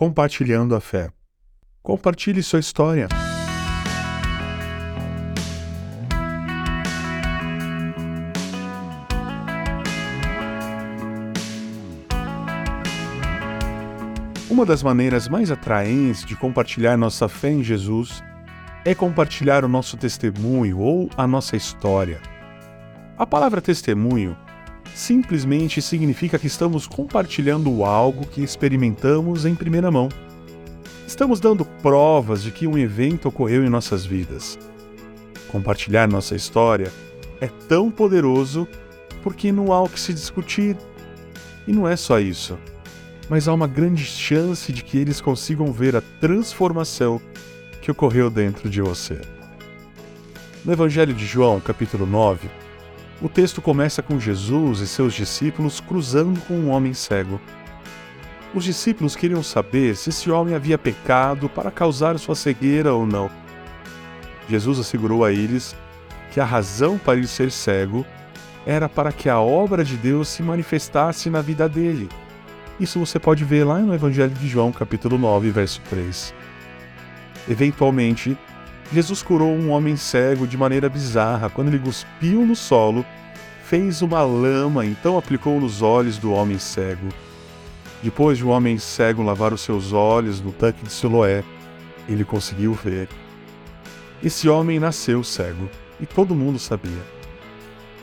compartilhando a fé. Compartilhe sua história. Uma das maneiras mais atraentes de compartilhar nossa fé em Jesus é compartilhar o nosso testemunho ou a nossa história. A palavra testemunho simplesmente significa que estamos compartilhando algo que experimentamos em primeira mão. Estamos dando provas de que um evento ocorreu em nossas vidas. Compartilhar nossa história é tão poderoso porque não há o que se discutir. E não é só isso, mas há uma grande chance de que eles consigam ver a transformação que ocorreu dentro de você. No Evangelho de João, capítulo 9, o texto começa com Jesus e seus discípulos cruzando com um homem cego. Os discípulos queriam saber se esse homem havia pecado para causar sua cegueira ou não. Jesus assegurou a eles que a razão para ele ser cego era para que a obra de Deus se manifestasse na vida dele. Isso você pode ver lá no Evangelho de João, capítulo 9, verso 3. Eventualmente, Jesus curou um homem cego de maneira bizarra quando ele cuspiu no solo, fez uma lama, então aplicou nos olhos do homem cego. Depois de o um homem cego lavar os seus olhos no tanque de Siloé, ele conseguiu ver. Esse homem nasceu cego e todo mundo sabia.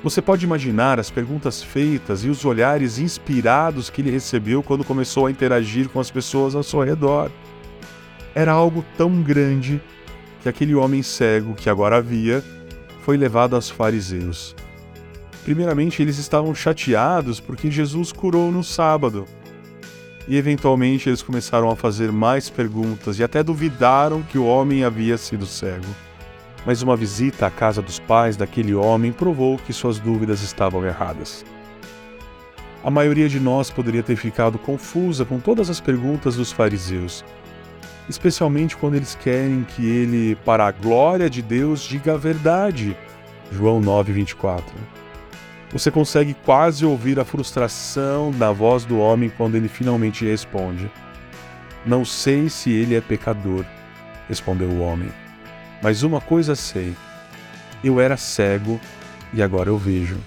Você pode imaginar as perguntas feitas e os olhares inspirados que ele recebeu quando começou a interagir com as pessoas ao seu redor. Era algo tão grande que aquele homem cego que agora havia foi levado aos fariseus. Primeiramente, eles estavam chateados porque Jesus curou no sábado. E eventualmente eles começaram a fazer mais perguntas e até duvidaram que o homem havia sido cego. Mas uma visita à casa dos pais daquele homem provou que suas dúvidas estavam erradas. A maioria de nós poderia ter ficado confusa com todas as perguntas dos fariseus, especialmente quando eles querem que ele, para a glória de Deus, diga a verdade. João 9:24. Você consegue quase ouvir a frustração da voz do homem quando ele finalmente responde: Não sei se ele é pecador, respondeu o homem. Mas uma coisa sei: eu era cego e agora eu vejo.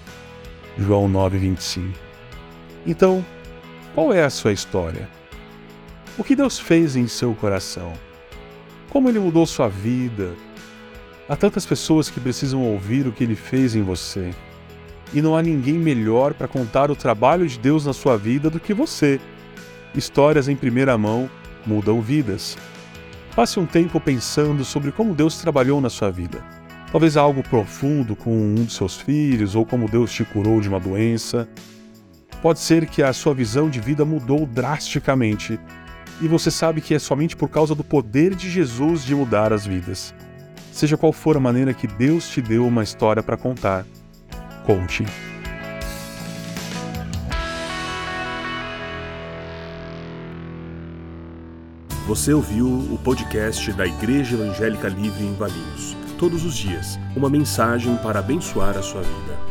João 9:25. Então, qual é a sua história? O que Deus fez em seu coração? Como ele mudou sua vida? Há tantas pessoas que precisam ouvir o que ele fez em você. E não há ninguém melhor para contar o trabalho de Deus na sua vida do que você. Histórias em primeira mão mudam vidas. Passe um tempo pensando sobre como Deus trabalhou na sua vida. Talvez algo profundo com um dos seus filhos ou como Deus te curou de uma doença. Pode ser que a sua visão de vida mudou drasticamente e você sabe que é somente por causa do poder de Jesus de mudar as vidas. Seja qual for a maneira que Deus te deu uma história para contar, conte. Você ouviu o podcast da Igreja Evangélica Livre em Valinhos. Todos os dias, uma mensagem para abençoar a sua vida.